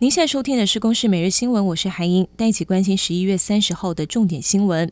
您现在收听的是《公视每日新闻》，我是韩英，带一起关心十一月三十号的重点新闻。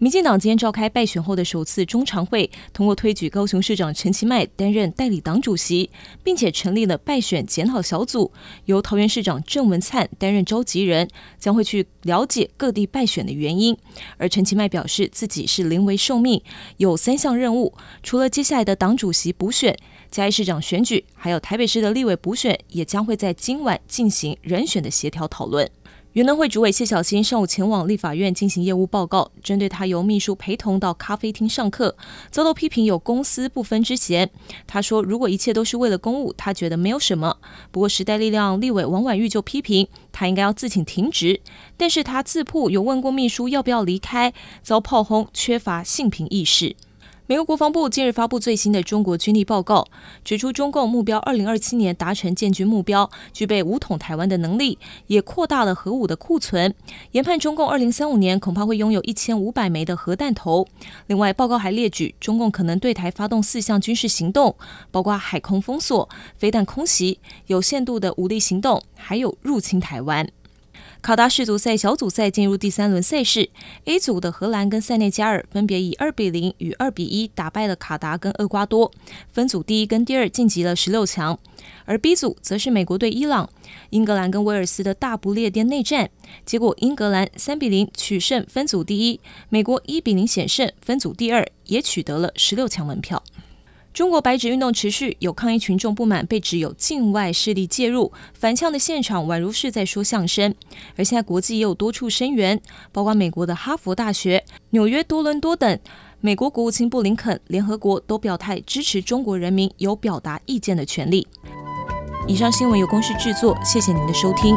民进党今天召开败选后的首次中常会，通过推举高雄市长陈其迈担任代理党主席，并且成立了败选检讨小组，由桃园市长郑文灿担任召集人，将会去了解各地败选的原因。而陈其迈表示自己是临危受命，有三项任务，除了接下来的党主席补选、嘉义市长选举，还有台北市的立委补选，也将会在今晚进行人选的协调讨论。原能会主委谢小新上午前往立法院进行业务报告，针对他由秘书陪同到咖啡厅上课，遭到批评有公私不分之嫌。他说：“如果一切都是为了公务，他觉得没有什么。不过时代力量立委王婉玉就批评他应该要自请停职，但是他自曝有问过秘书要不要离开，遭炮轰，缺乏性平意识。”美国国防部近日发布最新的中国军力报告，指出中共目标二零二七年达成建军目标，具备武统台湾的能力，也扩大了核武的库存。研判中共二零三五年恐怕会拥有一千五百枚的核弹头。另外，报告还列举中共可能对台发动四项军事行动，包括海空封锁、飞弹空袭、有限度的武力行动，还有入侵台湾。卡达世足赛小组赛进入第三轮赛事，A 组的荷兰跟塞内加尔分别以二比零与二比一打败了卡达跟厄瓜多，分组第一跟第二晋级了十六强。而 B 组则是美国对伊朗、英格兰跟威尔斯的大不列颠内战，结果英格兰三比零取胜，分组第一；美国一比零险胜，分组第二，也取得了十六强门票。中国白纸运动持续，有抗议群众不满被指有境外势力介入，反呛的现场宛如是在说相声。而现在国际也有多处声援，包括美国的哈佛大学、纽约多伦多等。美国国务卿布林肯、联合国都表态支持中国人民有表达意见的权利。以上新闻由公司制作，谢谢您的收听。